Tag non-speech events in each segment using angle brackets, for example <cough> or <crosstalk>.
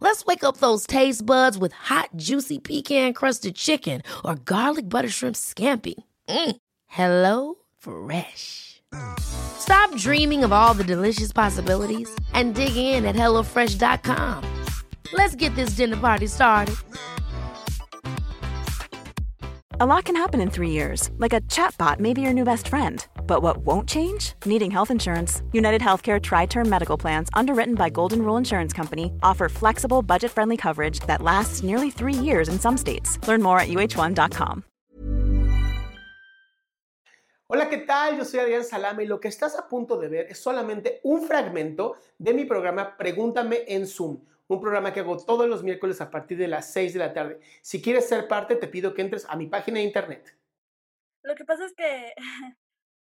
Let's wake up those taste buds with hot, juicy pecan crusted chicken or garlic butter shrimp scampi. Mm. Hello Fresh. Stop dreaming of all the delicious possibilities and dig in at HelloFresh.com. Let's get this dinner party started. A lot can happen in three years, like a chatbot may be your new best friend. But what won't change? Needing health insurance. United Healthcare Tri Term Medical Plans, underwritten by Golden Rule Insurance Company, offer flexible, budget friendly coverage that lasts nearly three years in some states. Learn more at uh1.com. Hola, ¿qué tal? Yo soy Adrián Salama y lo que estás a punto de ver es solamente un fragmento de mi programa Pregúntame en Zoom un programa que hago todos los miércoles a partir de las 6 de la tarde. Si quieres ser parte, te pido que entres a mi página de internet. Lo que pasa es que <laughs>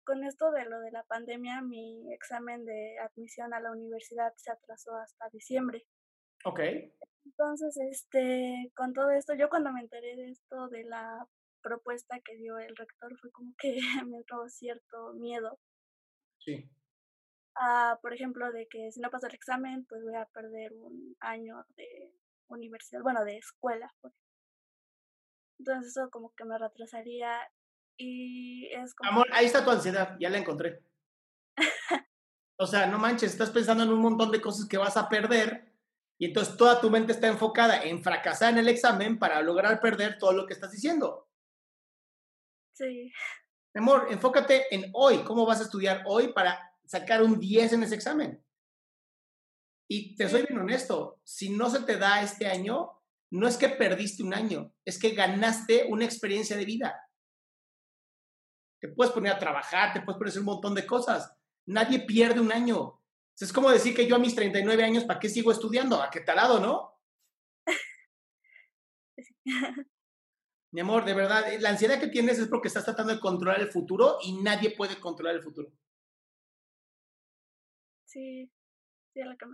con esto de lo de la pandemia, mi examen de admisión a la universidad se atrasó hasta diciembre. Ok. Entonces, este, con todo esto, yo cuando me enteré de esto, de la propuesta que dio el rector, fue como que <laughs> me entró cierto miedo. Sí por ejemplo, de que si no paso el examen, pues voy a perder un año de universidad, bueno, de escuela. Pues. Entonces eso como que me retrasaría y es como... Amor, ahí está tu ansiedad, ya la encontré. o sea, no manches, estás pensando en un montón de cosas que vas a perder y entonces toda tu mente está enfocada en fracasar en el examen para lograr perder todo lo que estás diciendo. Sí. Amor, enfócate en hoy, cómo vas a estudiar hoy para sacar un 10 en ese examen. Y te soy bien honesto, si no se te da este año, no es que perdiste un año, es que ganaste una experiencia de vida. Te puedes poner a trabajar, te puedes poner a hacer un montón de cosas. Nadie pierde un año. Es como decir que yo a mis 39 años, ¿para qué sigo estudiando? ¿A qué talado, no? <laughs> Mi amor, de verdad, la ansiedad que tienes es porque estás tratando de controlar el futuro y nadie puede controlar el futuro sí, sí, la que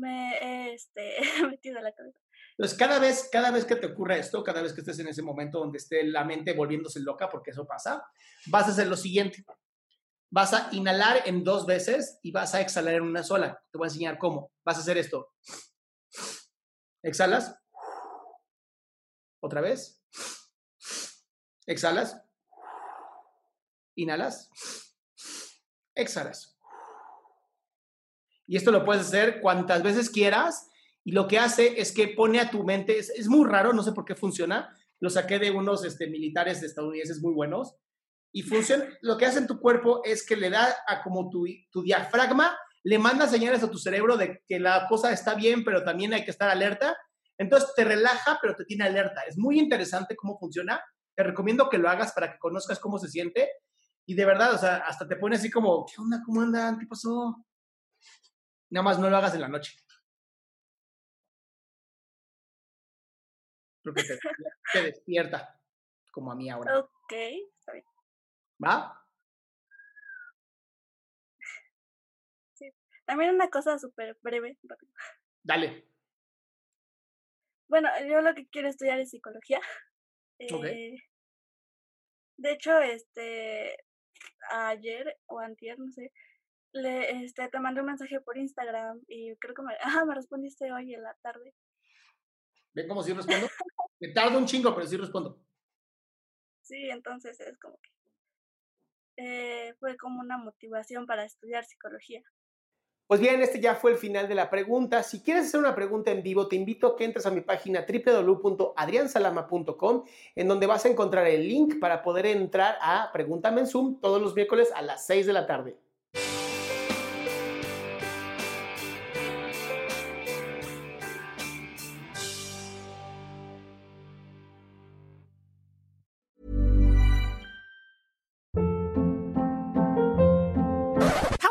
me, este, he metido a la cabeza. Entonces, cada vez, cada vez que te ocurra esto, cada vez que estés en ese momento donde esté la mente volviéndose loca, porque eso pasa, vas a hacer lo siguiente. Vas a inhalar en dos veces y vas a exhalar en una sola. Te voy a enseñar cómo. Vas a hacer esto. Exhalas. Otra vez. Exhalas. Inhalas. Exhalas. Y esto lo puedes hacer cuantas veces quieras. Y lo que hace es que pone a tu mente, es, muy raro, no sé por qué funciona. Lo saqué de unos este, militares estadounidenses muy buenos. Y funciona, lo que hace en tu cuerpo es que le da a como tu, tu diafragma, le manda señales a tu cerebro de que la cosa está bien, pero también hay que estar alerta. Entonces te relaja, pero te tiene alerta. Es muy interesante cómo funciona. Te recomiendo que lo hagas para que conozcas cómo se siente. Y de verdad, o sea, hasta te pone así como, ¿qué onda? ¿Cómo andan? ¿Qué pasó? Nada más no lo hagas en la noche. Porque te, <laughs> te despierta, como a mí ahora. Ok, está bien. ¿Va? Sí. También una cosa súper breve. Dale. Bueno, yo lo que quiero estudiar es psicología. Okay. Eh, de hecho, este, ayer o antier, no sé, le, este, te mandé un mensaje por Instagram y creo que me, <laughs> ah, me respondiste hoy en la tarde. ¿Ven cómo sí respondo? me tardo un chingo, pero sí respondo. Sí, entonces es como que eh, fue como una motivación para estudiar psicología. Pues bien, este ya fue el final de la pregunta. Si quieres hacer una pregunta en vivo, te invito a que entres a mi página www.adriansalama.com, en donde vas a encontrar el link para poder entrar a Pregúntame en Zoom todos los miércoles a las 6 de la tarde.